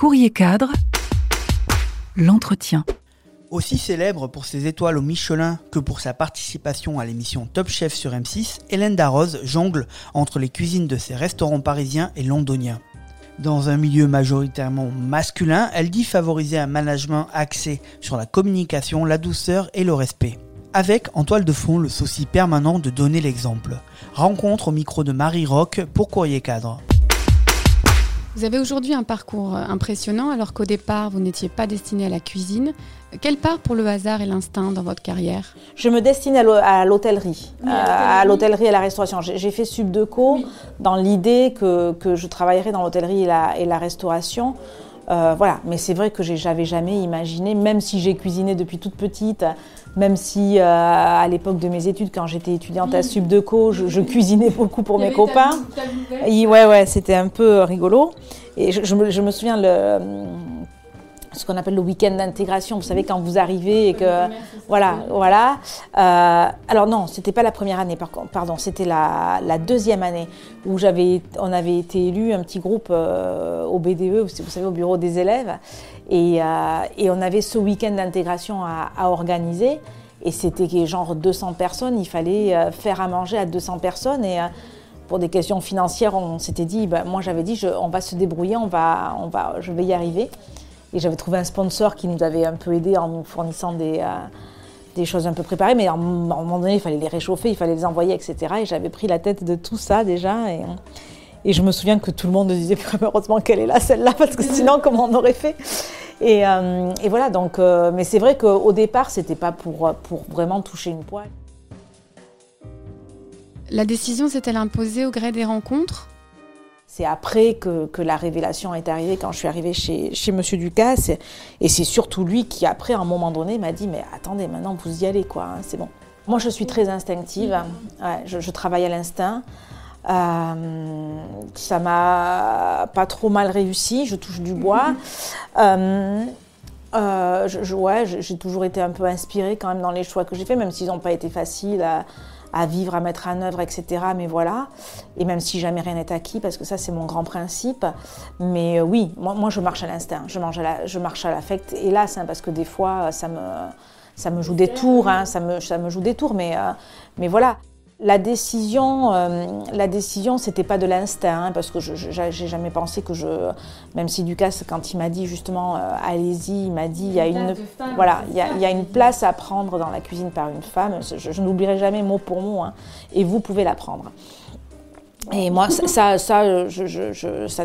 Courrier cadre, l'entretien. Aussi célèbre pour ses étoiles au Michelin que pour sa participation à l'émission Top Chef sur M6, Hélène Darroze jongle entre les cuisines de ses restaurants parisiens et londoniens. Dans un milieu majoritairement masculin, elle dit favoriser un management axé sur la communication, la douceur et le respect. Avec en toile de fond le souci permanent de donner l'exemple. Rencontre au micro de Marie Rock pour Courrier Cadre. Vous avez aujourd'hui un parcours euh, impressionnant alors qu'au départ, vous n'étiez pas destiné à la cuisine. Quelle part pour le hasard et l'instinct dans votre carrière? Je me destine à l'hôtellerie, à l'hôtellerie et à la restauration. J'ai fait Subdeco oui. dans l'idée que, que, je travaillerais dans l'hôtellerie et la restauration. Euh, voilà, mais c'est vrai que j'avais jamais imaginé, même si j'ai cuisiné depuis toute petite, même si euh, à l'époque de mes études, quand j'étais étudiante à Subdeco, je, je cuisinais beaucoup pour mes copains. Et ouais, ouais, c'était un peu rigolo. Et je, je, me, je me, souviens le ce qu'on appelle le week-end d'intégration. Vous savez, quand vous arrivez et que. Voilà, voilà. Euh, alors, non, c'était pas la première année, pardon, c'était la, la, deuxième année où j'avais, on avait été élu un petit groupe euh, au BDE, vous savez, au bureau des élèves. Et, euh, et on avait ce week-end d'intégration à, à, organiser. Et c'était genre 200 personnes. Il fallait faire à manger à 200 personnes. Et pour des questions financières, on s'était dit, ben, moi j'avais dit, je, on va se débrouiller, on va, on va, je vais y arriver. Et j'avais trouvé un sponsor qui nous avait un peu aidé en nous fournissant des, euh, des choses un peu préparées. Mais à un moment donné, il fallait les réchauffer, il fallait les envoyer, etc. Et j'avais pris la tête de tout ça déjà. Et, et je me souviens que tout le monde disait heureusement qu'elle est là, celle-là, parce que sinon, comment on aurait fait? Et, euh, et, voilà, donc, euh, mais c'est vrai qu'au départ, c'était pas pour, pour vraiment toucher une poêle. La décision s'est-elle imposée au gré des rencontres? C'est après que, que, la révélation est arrivée, quand je suis arrivée chez, chez Monsieur Ducasse. Et c'est surtout lui qui, après, à un moment donné, m'a dit Mais attendez, maintenant vous y allez, quoi, hein, c'est bon. Moi, je suis très instinctive, ouais, je, je, travaille à l'instinct. Euh, ça m'a pas trop mal réussi, je touche du bois. Euh, euh, ouais, j'ai toujours été un peu inspirée quand même dans les choix que j'ai faits, même s'ils n'ont pas été faciles à, à vivre, à mettre en œuvre, etc. Mais voilà. Et même si jamais rien n'est acquis, parce que ça, c'est mon grand principe. Mais euh, oui, moi, moi, je marche à l'instinct, je, je marche à l'affect. Hélas, hein, parce que des fois, ça me, ça me joue des tours, hein, ça, me, ça me joue des tours. Mais, euh, mais voilà. La décision, euh, la décision, c'était pas de l'instinct, hein, parce que je j'ai jamais pensé que je, même si Ducasse, quand il m'a dit justement, euh, allez-y, il m'a dit, il y a une, femme, voilà, il y, a, il y, a une place à prendre dans la cuisine par une femme. Je, je n'oublierai jamais mot pour mot, hein, et vous pouvez la prendre. Et moi, ça, ça, ça je, je, je, ça,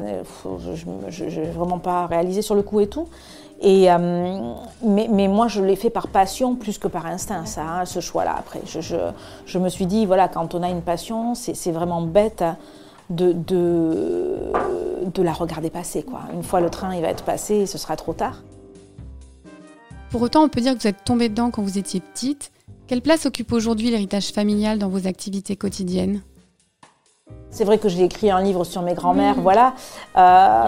je, je, vraiment pas réalisé sur le coup et tout. Et, euh, mais, moi, je l'ai fait par passion plus que par instinct, ça, hein, ce choix-là. Après, je, me suis dit, voilà, quand on a une passion, c'est vraiment bête de, la regarder passer. Une fois le train, il va être passé, ce sera trop tard. Pour autant, on peut dire que vous êtes tombée dedans quand vous étiez petite. Quelle place occupe aujourd'hui l'héritage familial dans vos activités quotidiennes? C'est vrai que j'ai écrit un livre sur mes grands-mères, mmh. voilà. Euh,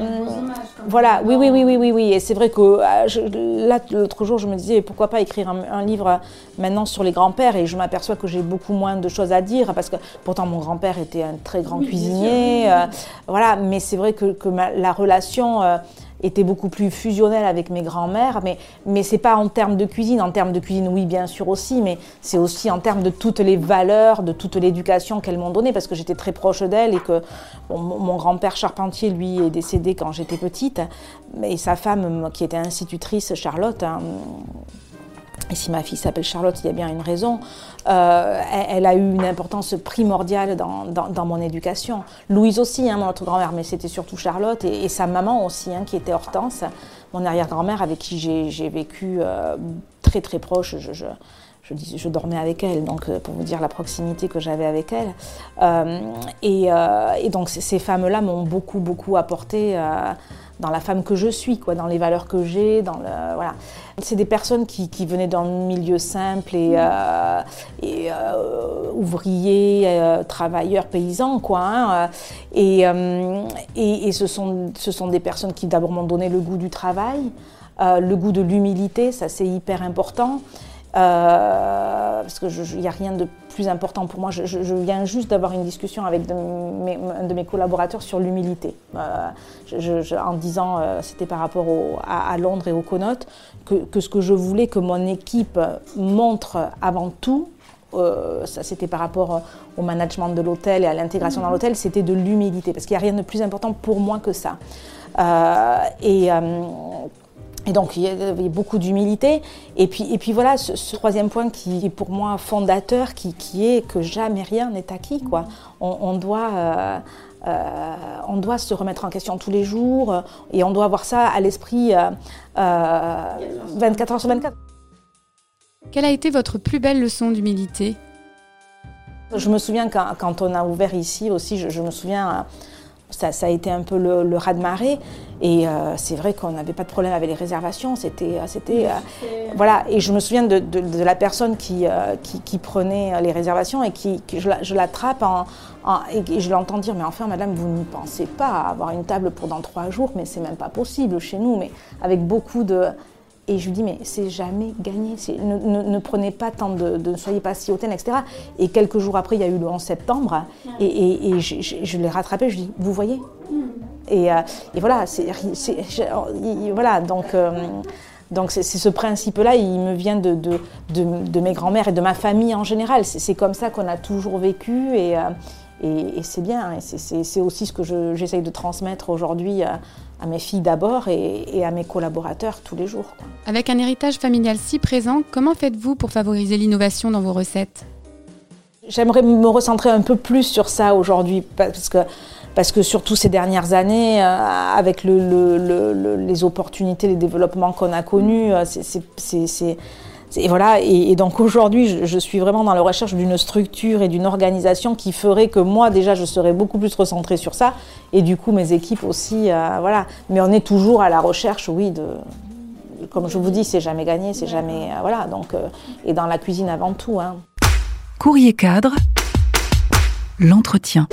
voilà, oui, oui, oui, oui, oui, oui. Et c'est vrai que euh, je, là, l'autre jour, je me disais pourquoi pas écrire un, un livre maintenant sur les grands-pères? Et je m'aperçois que j'ai beaucoup moins de choses à dire parce que pourtant mon grand-père était un très grand oui, cuisinier, euh, voilà. Mais c'est vrai que, que ma, la relation euh, était beaucoup plus fusionnelle avec mes grands-mères, mais, mais c'est pas en termes de cuisine. En termes de cuisine, oui, bien sûr aussi, mais c'est aussi en termes de toutes les valeurs, de toute l'éducation qu'elles m'ont donnée, parce que j'étais très proche d'elles et que mon grand-père charpentier, lui, est décédé quand j'étais petite, et sa femme, qui était institutrice, Charlotte, hein, et si ma fille s'appelle Charlotte, il y a bien une raison. Euh, elle, a eu une importance primordiale dans, dans, dans mon éducation. Louise aussi, hein, mon autre grand-mère, mais c'était surtout Charlotte et, et, sa maman aussi, hein, qui était Hortense, mon arrière-grand-mère avec qui j'ai vécu euh, très très proche. Je, je, je, dis, je, dormais avec elle, donc euh, pour vous dire la proximité que j'avais avec elle. Euh, et, euh, et, donc ces femmes-là m'ont beaucoup beaucoup apporté euh, dans la femme que je suis, quoi, dans les valeurs que j'ai, dans le voilà. C'est des personnes qui, qui venaient d'un milieu simple et, euh, et ouvriers, travailleurs, paysans, quoi. Hein, et, ce sont ce sont des personnes qui d'abord m'ont donné le goût du travail, le goût de l'humilité, ça c'est hyper important. Parce qu'il n'y a rien de plus important pour moi. Je, viens juste d'avoir une discussion avec un de mes collaborateurs sur l'humilité. en disant, c'était par rapport à, Londres et au Conotes, que, ce que je voulais que mon équipe montre avant tout, euh, ça c'était par rapport au management de l'hôtel et à l'intégration dans l'hôtel, c'était de l'humilité, parce qu'il n'y a rien de plus important pour moi que ça. Euh, et, euh, et, donc il y avait beaucoup d'humilité. Et puis, et puis voilà, ce, troisième point qui est pour moi fondateur, qui, qui est que jamais rien n'est acquis. Quoi. On, doit... on doit se remettre en question tous les jours et on doit avoir ça à l'esprit 24 heures sur 24. Quelle a été votre plus belle leçon d'humilité? Je me souviens quand, on a ouvert ici aussi, je, me souviens, ça, ça, a été un peu le, le raz-de-marée. Et euh, c'est vrai qu'on n'avait pas de problème avec les réservations. C'était, euh, c'était, euh, voilà. Et je me souviens de, la personne qui, qui, prenait les réservations et qui, je, l'attrape et, je l'entends dire, mais enfin, madame, vous ne pensez pas avoir une table pour dans trois jours, mais c'est même pas possible chez nous. Mais avec beaucoup de et je lui dis, mais c'est jamais gagné. Ne, prenez pas tant de, Ne soyez pas si hautaine, etc. Et quelques jours après, il y a eu le 11 septembre. Et, je, l'ai rattrapé. Je lui dis, vous voyez mm. et, euh, et, voilà, c'est, voilà, donc. Euh, donc c'est, ce principe-là, il me vient de, de, de, mes grands-mères et de ma famille en général. C'est, comme ça qu'on a toujours vécu et, et, c'est bien, et c'est aussi ce que j'essaye de transmettre aujourd'hui à, mes filles d'abord et, à mes collaborateurs tous les jours. Avec un héritage familial si présent, comment faites-vous pour favoriser l'innovation dans vos recettes? J'aimerais me recentrer un peu plus sur ça aujourd'hui, parce que, parce que surtout ces dernières années, euh, avec les opportunités, les développements qu'on a connus, euh, c'est et voilà, et, donc aujourd'hui, je, suis vraiment dans la recherche d'une structure et d'une organisation qui ferait que moi, déjà, je serais beaucoup plus recentrée sur ça, et du coup, mes équipes aussi, euh, voilà. Mais on est toujours à la recherche, oui, de, comme je vous dis, c'est jamais gagné, c'est jamais, euh, voilà. Donc, euh, et dans la cuisine avant tout. Hein. Courrier cadre, l'entretien.